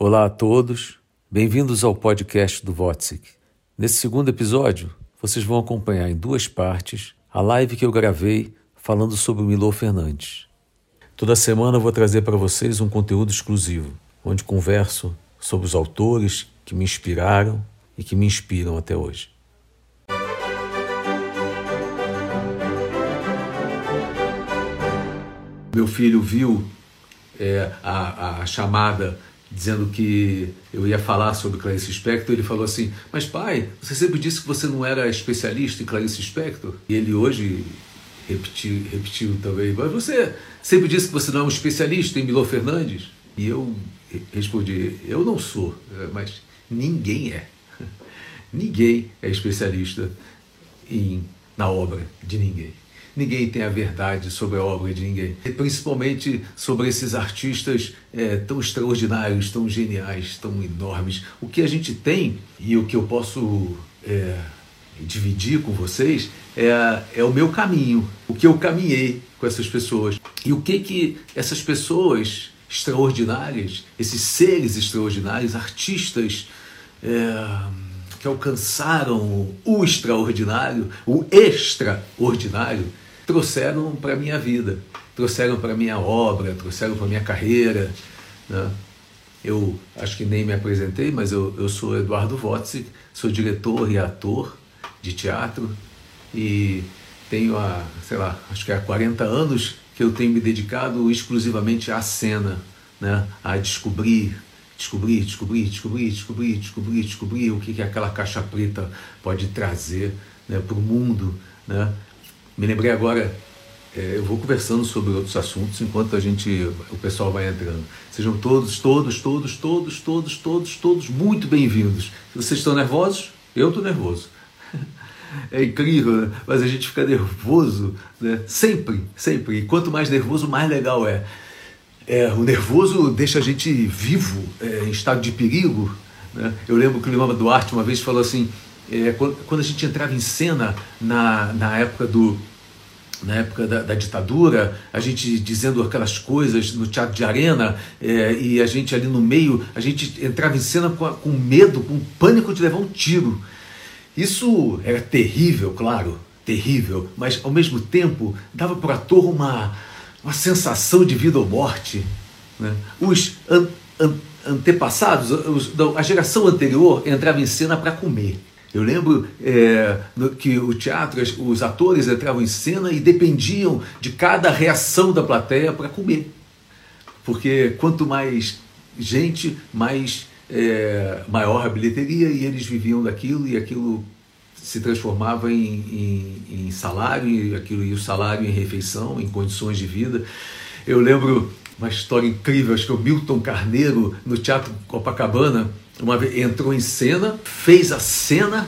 Olá a todos, bem-vindos ao podcast do Votzik. Nesse segundo episódio, vocês vão acompanhar em duas partes a live que eu gravei falando sobre o Milô Fernandes. Toda semana eu vou trazer para vocês um conteúdo exclusivo, onde converso sobre os autores que me inspiraram e que me inspiram até hoje. Meu filho viu é, a, a chamada dizendo que eu ia falar sobre Clarice Spector, ele falou assim: Mas pai, você sempre disse que você não era especialista em Clarice Spector? E ele hoje repetiu, repetiu também: Mas você sempre disse que você não é um especialista em Milô Fernandes? E eu respondi: Eu não sou, mas ninguém é. Ninguém é especialista em, na obra de ninguém. Ninguém tem a verdade sobre a obra de ninguém. Principalmente sobre esses artistas é, tão extraordinários, tão geniais, tão enormes. O que a gente tem e o que eu posso é, dividir com vocês é, é o meu caminho, o que eu caminhei com essas pessoas. E o que que essas pessoas extraordinárias, esses seres extraordinários, artistas, é, que alcançaram o extraordinário, o extraordinário, trouxeram para a minha vida, trouxeram para a minha obra, trouxeram para a minha carreira. Né? Eu acho que nem me apresentei, mas eu, eu sou Eduardo Votzik, sou diretor e ator de teatro e tenho há, sei lá, acho que há 40 anos que eu tenho me dedicado exclusivamente à cena, né? a descobrir descobrir, descobrir, descobrir, descobrir, descobrir, descobrir o que, que aquela caixa preta pode trazer né, para o mundo. Né? Me lembrei agora, é, eu vou conversando sobre outros assuntos enquanto a gente, o pessoal vai entrando. Sejam todos, todos, todos, todos, todos, todos, todos muito bem-vindos. Vocês estão nervosos? Eu estou nervoso. É incrível, né? mas a gente fica nervoso, né? sempre, sempre. E quanto mais nervoso, mais legal é. É, o nervoso deixa a gente vivo, é, em estado de perigo. Né? Eu lembro que o Lima Duarte uma vez falou assim: é, quando, quando, a gente entrava em cena na, na época do. Na época da, da ditadura, a gente dizendo aquelas coisas no teatro de arena, é, e a gente ali no meio, a gente entrava em cena com, com medo, com pânico de levar um tiro. Isso era terrível, claro, terrível, mas ao mesmo tempo dava para o ator uma, uma sensação de vida ou morte. Né? Os an, an, antepassados, os, a geração anterior entrava em cena para comer. Eu lembro é, que o teatro, os atores entravam em cena e dependiam de cada reação da plateia para comer. Porque quanto mais gente, mais é, maior a bilheteria e eles viviam daquilo e aquilo se transformava em, em, em salário e aquilo e o salário em refeição, em condições de vida. Eu lembro uma história incrível, acho que o Milton Carneiro no Teatro Copacabana uma vez entrou em cena, fez a cena,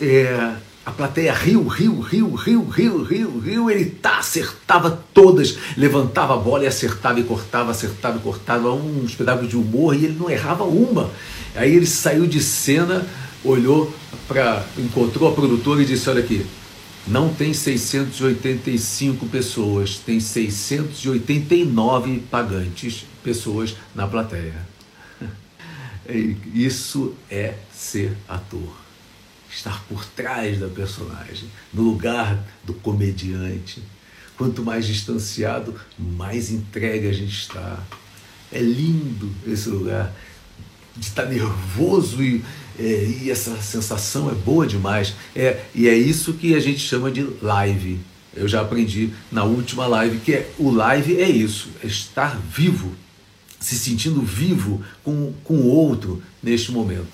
é, a plateia riu, riu, riu, riu, riu, riu, riu, ele tá, acertava todas, levantava a bola e acertava e cortava, acertava e cortava, uns pedaços de humor e ele não errava uma. Aí ele saiu de cena, olhou para, encontrou a produtora e disse: Olha aqui, não tem 685 pessoas, tem 689 pagantes, pessoas na plateia. Isso é ser ator. Estar por trás da personagem, no lugar do comediante. Quanto mais distanciado, mais entregue a gente está. É lindo esse lugar de estar nervoso e, é, e essa sensação é boa demais. É, e é isso que a gente chama de live. Eu já aprendi na última live que é, o live é isso, é estar vivo se sentindo vivo com, com o outro neste momento.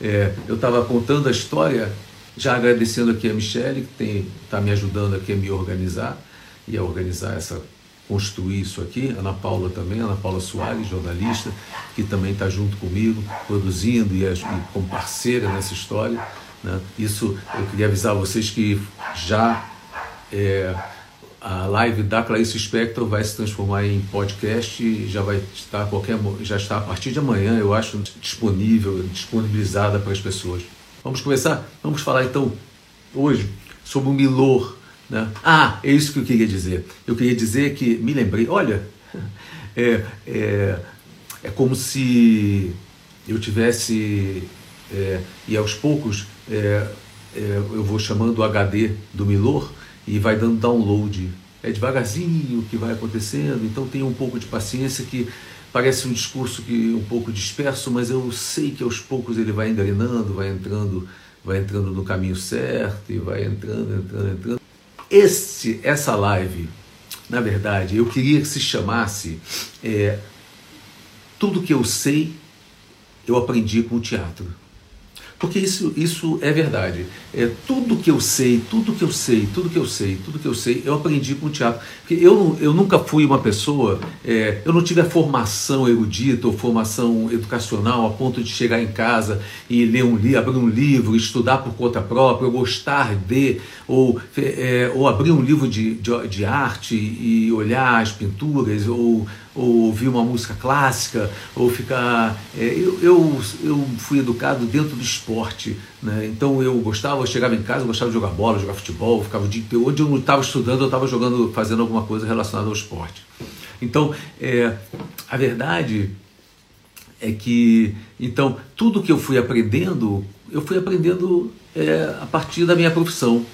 É, eu estava contando a história, já agradecendo aqui a Michelle, que está me ajudando aqui a me organizar e a organizar essa construir isso aqui, Ana Paula também, Ana Paula Soares, jornalista, que também está junto comigo, produzindo e, e como parceira nessa história. Né? Isso eu queria avisar vocês que já é, a live da Clarice Spector vai se transformar em podcast e já vai estar qualquer já está a partir de amanhã, eu acho, disponível, disponibilizada para as pessoas. Vamos começar? Vamos falar então hoje sobre o Milor. Né? Ah, é isso que eu queria dizer. Eu queria dizer que me lembrei, olha, é, é, é como se eu tivesse, é, e aos poucos é, é, eu vou chamando o HD do Milor e vai dando download. É devagarzinho que vai acontecendo, então tenha um pouco de paciência que parece um discurso que um pouco disperso, mas eu sei que aos poucos ele vai engrenando, vai entrando, vai entrando no caminho certo e vai entrando, entrando, entrando. Este, essa live, na verdade, eu queria que se chamasse é, tudo que eu sei eu aprendi com o teatro. Porque isso, isso é verdade. É, tudo que eu sei, tudo que eu sei, tudo que eu sei, tudo que eu sei, eu aprendi com o teatro. Porque eu, eu nunca fui uma pessoa, é, eu não tive a formação erudita ou formação educacional a ponto de chegar em casa e ler um livro, abrir um livro, estudar por conta própria, ou gostar de, ou, é, ou abrir um livro de, de, de arte e olhar as pinturas, ou ou ouvir uma música clássica, ou ficar. É, eu, eu, eu fui educado dentro do esporte, né? então eu gostava, eu chegava em casa, eu gostava de jogar bola, jogar futebol, ficava o dia inteiro. Onde eu não estava estudando, eu estava jogando, fazendo alguma coisa relacionada ao esporte. Então, é, a verdade é que, então, tudo que eu fui aprendendo, eu fui aprendendo é, a partir da minha profissão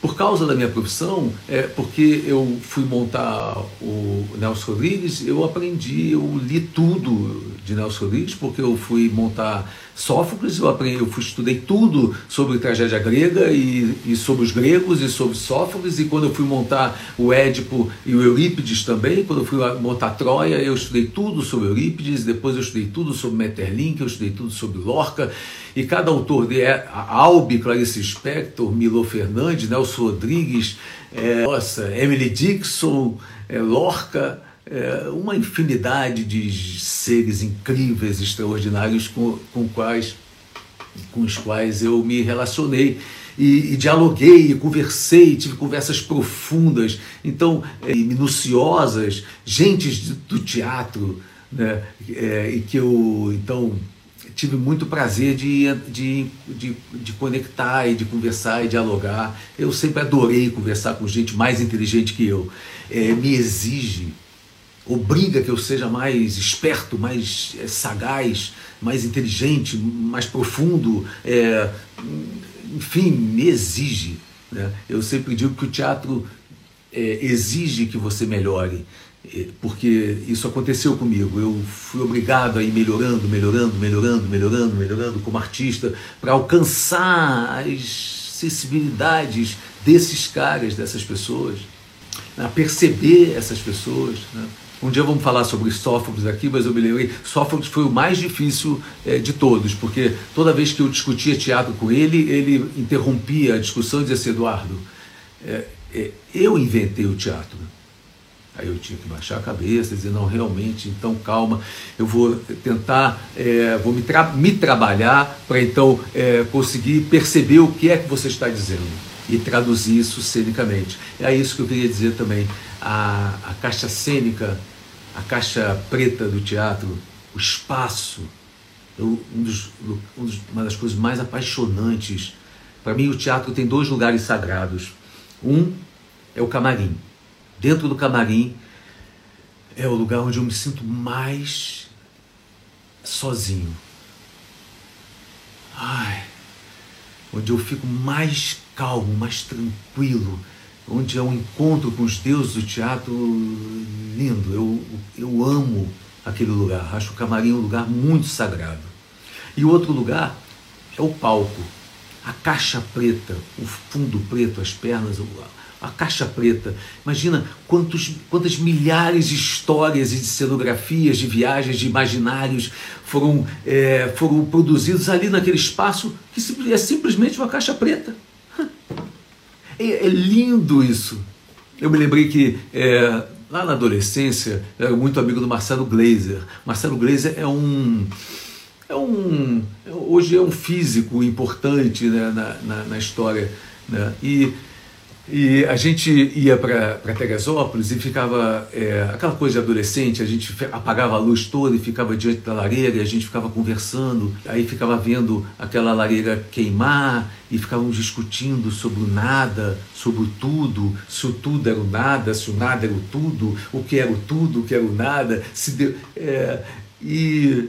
por causa da minha profissão, é, porque eu fui montar o Nelson Rodrigues, eu aprendi, eu li tudo de Nelson Rodrigues, porque eu fui montar Sófocles, eu, aprendi, eu fui, estudei tudo sobre tragédia grega e, e, sobre os gregos e sobre Sófocles, e quando eu fui montar o Édipo e o Eurípides também, quando eu fui montar Troia, eu estudei tudo sobre Eurípides, depois eu estudei tudo sobre Metterlink, eu estudei tudo sobre Lorca, e cada autor de Albi, Clarice Spector, Milo Fernandes, Nelson Rodrigues, é, nossa, Emily Dixon, é, Lorca, é, uma infinidade de seres incríveis, extraordinários com, com, quais, com os quais eu me relacionei. E, e, dialoguei, e conversei, tive conversas profundas, então é, minuciosas, gentes do teatro, né, é, e que eu então tive muito prazer de, de, de, de, conectar e de conversar e dialogar. Eu sempre adorei conversar com gente mais inteligente que eu. É, me exige obriga que eu seja mais esperto, mais é, sagaz, mais inteligente, mais profundo, é, enfim, me exige. Né? Eu sempre digo que o teatro é, exige que você melhore, porque isso aconteceu comigo. Eu fui obrigado a ir melhorando, melhorando, melhorando, melhorando, melhorando como artista para alcançar as sensibilidades desses caras, dessas pessoas, a perceber essas pessoas. Né? Um dia vamos falar sobre Sófocles aqui, mas eu me lembrei, Sófocles foi o mais difícil é, de todos, porque toda vez que eu discutia teatro com ele, ele interrompia a discussão e dizia assim, Eduardo, é, é, eu inventei o teatro. Aí eu tinha que baixar a cabeça, dizer, não, realmente, então calma, eu vou tentar, é, vou me, tra me trabalhar para então é, conseguir perceber o que é que você está dizendo e traduzir isso cenicamente. É isso que eu queria dizer também a, a caixa cênica, a caixa preta do teatro, o espaço, eu, um dos, um dos, uma das coisas mais apaixonantes. Para mim, o teatro tem dois lugares sagrados. Um é o camarim. Dentro do camarim é o lugar onde eu me sinto mais sozinho. Ai, onde eu fico mais calmo, mais tranquilo onde é um encontro com os deuses do teatro lindo. Eu, eu amo aquele lugar, acho o camarim um lugar muito sagrado. E o outro lugar é o palco, a caixa preta, o fundo preto, as pernas, a caixa preta. Imagina quantos, quantas milhares de histórias e de cenografias, de viagens, de imaginários foram, é, foram produzidos ali naquele espaço que é simplesmente uma caixa preta. É, é lindo isso. Eu me lembrei que é, lá na adolescência eu era muito amigo do Marcelo Glazer. Marcelo Glazer é um é um hoje é um físico importante né, na, na, na, história né? e e a gente ia para Teresópolis e ficava é, aquela coisa de adolescente, a gente apagava a luz toda e ficava diante da lareira e a gente ficava conversando, aí ficava vendo aquela lareira queimar e ficávamos discutindo sobre o nada, sobre o tudo, se o tudo era o nada, se o nada era o tudo, o que era o tudo, o que era o nada, se deu, é, e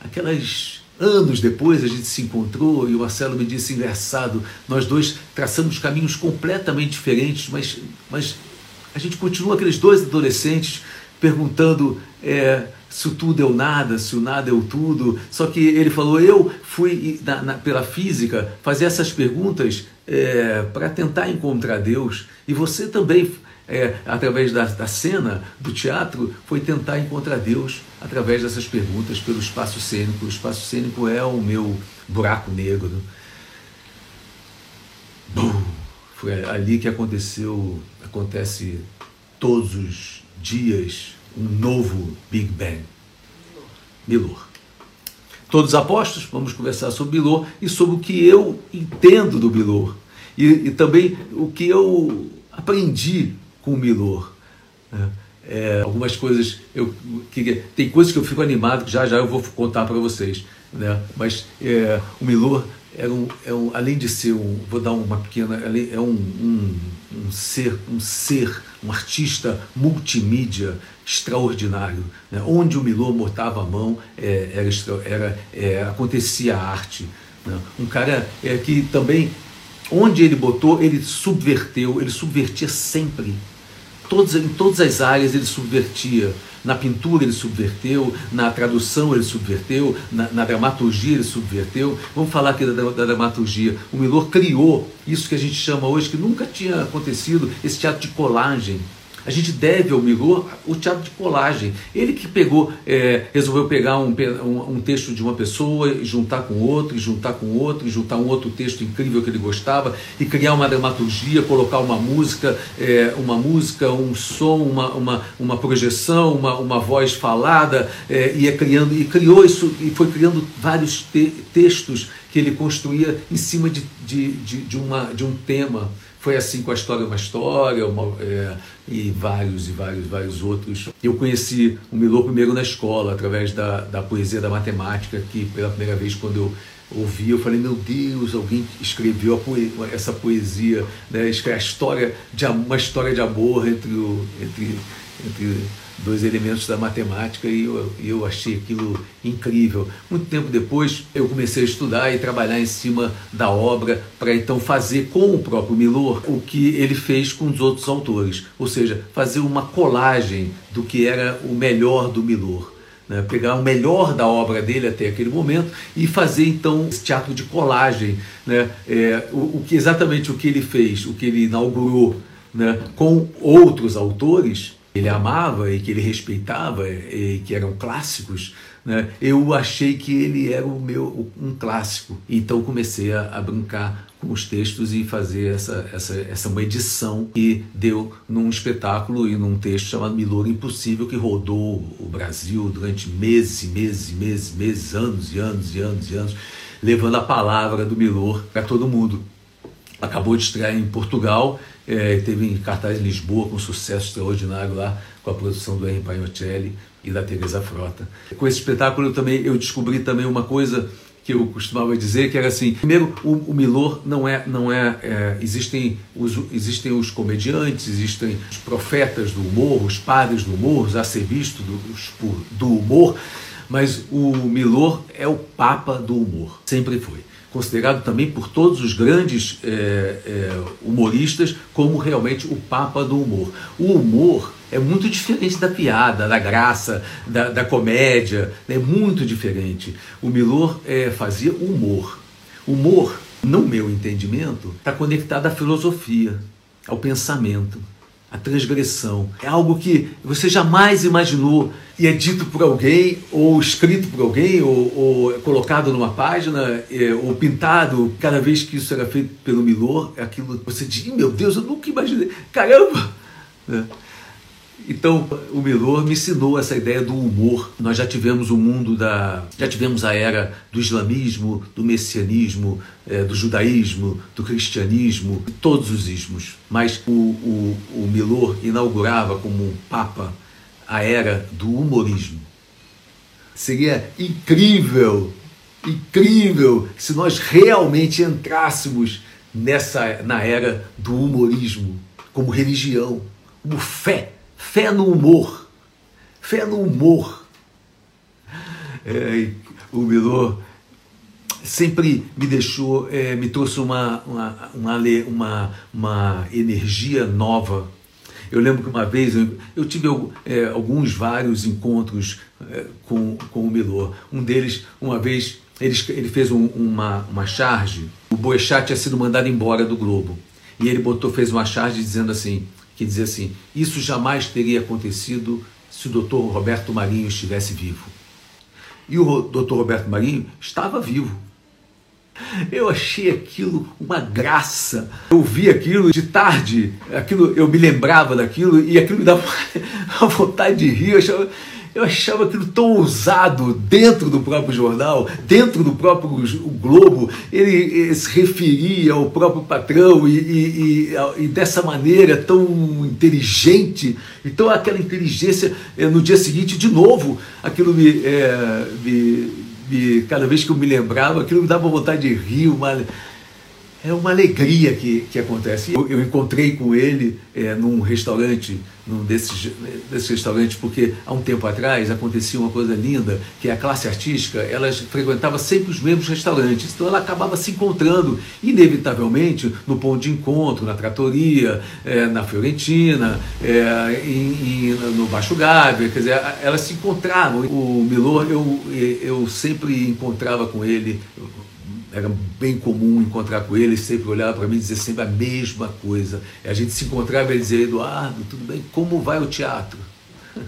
aquelas anos depois a gente se encontrou e o Marcelo me disse engraçado, nós dois traçamos caminhos completamente diferentes, mas, mas a gente continua aqueles dois adolescentes perguntando é, se o tudo é o nada, se o nada é o tudo. Só que ele falou: eu fui na, na, pela física fazer essas perguntas é, para tentar encontrar Deus, e você também. É, através da, da cena do teatro, foi tentar encontrar Deus através dessas perguntas pelo espaço cênico. O espaço cênico é o meu buraco negro. Bum! Foi ali que aconteceu, acontece todos os dias um novo Big Bang. Milor. Todos apóstolos, vamos conversar sobre Milor e sobre o que eu entendo do Milor. E, e também o que eu aprendi o Milor. Né? É, algumas coisas, eu, que, tem coisas que eu fico animado, que já já eu vou contar para vocês. Né? Mas é, o Milor era um, é um, além de ser um, vou dar uma pequena, é um, um, um ser, um ser, um artista multimídia extraordinário, né? onde o Milor botava a mão é, era, era é, acontecia a arte, né? um cara é, que também onde ele botou ele subverteu, ele subvertia sempre, todas, em todas as áreas ele subvertia na pintura ele subverteu, na tradução ele subverteu, na, na dramaturgia ele subverteu. Vamos falar aqui da, da, dramaturgia. O Milor criou isso que a gente chama hoje, que nunca tinha acontecido, esse teatro de colagem. A gente deve ao Migor o teatro de colagem. Ele que pegou, é, resolveu pegar um, um, um, texto de uma pessoa e juntar com outro, e juntar com outro, e juntar um outro texto incrível que ele gostava, e criar uma dramaturgia, colocar uma música, é, uma música, um som, uma, uma, uma projeção, uma, uma voz falada, é, e, é criando, e criou isso, e foi criando vários te textos que ele construía em cima de, de, de, de, uma, de um tema. Foi assim com a História Uma História uma, é, e vários e vários vários outros. Eu conheci o Milor primeiro na escola, através da, da poesia da matemática, que pela primeira vez quando eu ouvi, eu falei, meu Deus, alguém escreveu essa poesia, né? a história de uma história de amor entre, o, entre, entre dois elementos da matemática e eu, eu achei aquilo incrível. Muito tempo depois eu comecei a estudar e trabalhar em cima da obra para então fazer com o próprio Milor o que ele fez com os outros autores, ou seja, fazer uma colagem do que era o melhor do Milor. Né? pegar o melhor da obra dele até aquele momento e fazer então esse teatro de colagem, né? É, o, o, que exatamente o que ele fez, o que ele inaugurou, né? com outros autores ele amava e que ele respeitava e que eram clássicos, né? eu achei que ele era o meu um clássico. Então comecei a, a brincar com os textos e fazer essa, essa, essa uma edição que deu num espetáculo e num texto chamado Milor Impossível, que rodou o Brasil durante meses meses meses, meses, anos e anos e anos e anos, levando a palavra do Milor para todo mundo. Acabou de estrear em Portugal é, teve em cartaz em Lisboa com sucesso extraordinário lá, com a produção do Henri Pagnottelli e da Teresa Frota. Com esse espetáculo eu também eu descobri também uma coisa que eu costumava dizer que era assim primeiro o, o Milor não é não é, é, existem os existem os comediantes existem os profetas do humor os padres do humor os arcebispos do, do humor mas o Milor é o papa do humor. Sempre foi considerado também por todos os grandes é, é, humoristas como realmente o papa do humor. O humor é muito diferente da piada, da graça, da, da comédia, é muito diferente. O Milor é, fazia humor. Humor, no meu entendimento, está conectado à filosofia, ao pensamento a transgressão. É algo que você jamais imaginou e é dito por alguém, ou escrito por alguém, ou, ou colocado numa página, é, ou pintado. Cada vez que isso era feito pelo Milor, é aquilo você diz: meu Deus, eu nunca imaginei. Caramba! É. Então, o Milor me ensinou essa ideia do humor. Nós já tivemos o mundo da. Já tivemos a era do islamismo, do messianismo, é, do judaísmo, do cristianismo, todos os ismos. Mas o, o, o Milor inaugurava como papa a era do humorismo. Seria incrível, incrível se nós realmente entrássemos nessa na era do humorismo como religião, como fé Fé no humor. Fé no humor. É, o Milor sempre me deixou, é, me trouxe uma, uma, uma, uma, energia nova eu lembro que uma vez eu, tive é, alguns, vários encontros é, com, com o Milor. Um deles, uma vez, ele, ele fez um, uma, uma charge. O Boechat tinha sido mandado embora do Globo. E ele botou, fez uma charge dizendo assim, que dizia assim, isso jamais teria acontecido se o doutor Roberto Marinho estivesse vivo. E o doutor Roberto Marinho estava vivo. Eu achei aquilo uma graça. Eu vi aquilo de tarde, aquilo eu me lembrava daquilo e aquilo me dava uma vontade de rir. Eu achava, eu achava aquilo tão ousado dentro do próprio jornal, dentro do próprio Globo. Ele, ele se referia ao próprio patrão e, e, e, e, dessa maneira tão inteligente. Então, aquela inteligência, eh, no dia seguinte, de novo, aquilo me, é, me me, cada vez que eu me lembrava, aquilo me dava vontade de rir, uma, é uma alegria que, que acontece. Eu, eu encontrei com ele é, num restaurante, num desses, desses restaurantes, porque há um tempo atrás acontecia uma coisa linda, que a classe artística, ela frequentava sempre os mesmos restaurantes, então ela acabava se encontrando, inevitavelmente, no ponto de encontro, na tratoria, é, na Fiorentina, é, em, em, no Baixo Gávea, quer dizer, elas se encontravam. O Milor, eu, eu sempre encontrava com ele era bem comum encontrar com ele, sempre olhava para mim e dizia sempre a mesma coisa. E a gente se encontrava e ele dizia, Eduardo, tudo bem, como vai o teatro?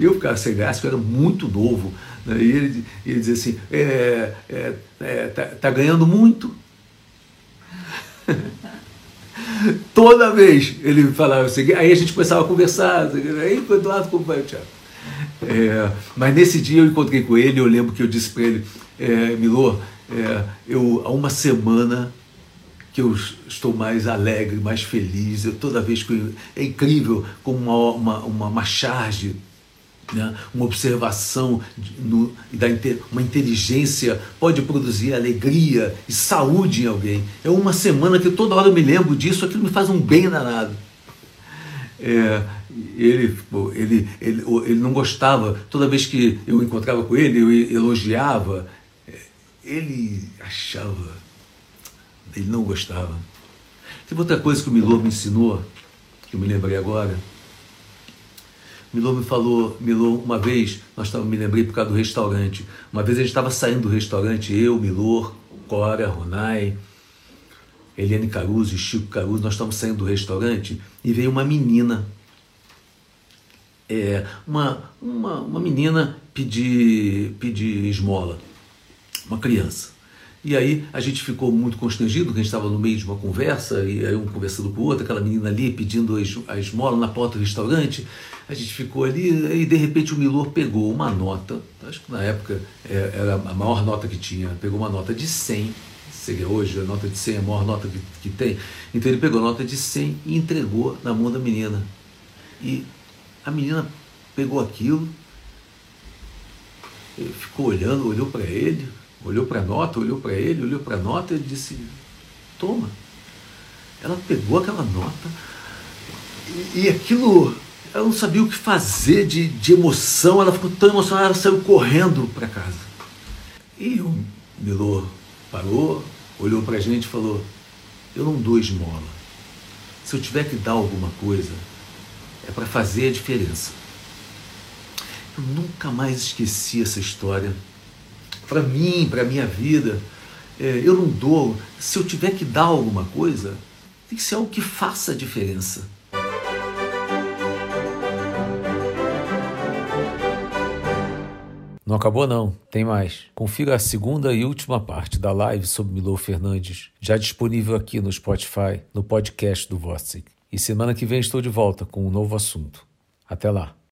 Eu ficava sem graça, eu era muito novo. Né? E ele, ele dizia assim, é, é, é, tá, tá ganhando muito? Toda vez ele falava assim, aí a gente começava a conversar, aí Eduardo, como vai o teatro? É, mas nesse dia eu encontrei com ele, eu lembro que eu disse para ele, é, Milor, é, eu, há uma semana que eu estou mais alegre, mais feliz. Eu, toda vez que eu, é incrível como uma, uma, uma, uma charge, né? uma observação, no, da, uma inteligência pode produzir alegria e saúde em alguém. É uma semana que toda hora eu me lembro disso, aquilo me faz um bem danado. É, ele, ele, ele, ele não gostava, toda vez que eu encontrava com ele, eu elogiava, ele achava, ele não gostava. Teve outra coisa que o Milô me ensinou, que eu me lembrei agora. Milô me falou, Milô, uma vez, nós tava, me lembrei por causa do restaurante. Uma vez a gente estava saindo do restaurante, eu, Milô, Cora, Ronai, Eliane Caruso e Chico Caruso, nós estávamos saindo do restaurante e veio uma menina. É, uma, uma, uma menina pedir, pedir esmola uma criança. E aí a gente ficou muito constrangido, que a gente estava no meio de uma conversa, e aí um conversando com o outro, aquela menina ali pedindo a esmola na porta do restaurante. A gente ficou ali, e de repente o Milor pegou uma nota, acho que na época é, era a maior nota que tinha, pegou uma nota de 100, seria hoje a nota de 100 é a maior nota que, que tem. Então ele pegou a nota de 100 e entregou na mão da menina. E a menina pegou aquilo, ficou olhando, olhou para ele, Olhou para a nota, olhou para ele, olhou para a nota e disse: Toma. Ela pegou aquela nota e, e aquilo, ela não sabia o que fazer de, de emoção, ela ficou tão emocionada, ela saiu correndo para casa. E o Milor parou, olhou para a gente e falou: Eu não dou esmola. Se eu tiver que dar alguma coisa, é para fazer a diferença. Eu nunca mais esqueci essa história para mim, para minha vida. É, eu não dou. Se eu tiver que dar alguma coisa, tem que ser algo que faça a diferença. Não acabou não, tem mais. Confira a segunda e última parte da live sobre Milor Fernandes, já disponível aqui no Spotify, no podcast do Vossic. E semana que vem estou de volta com um novo assunto. Até lá.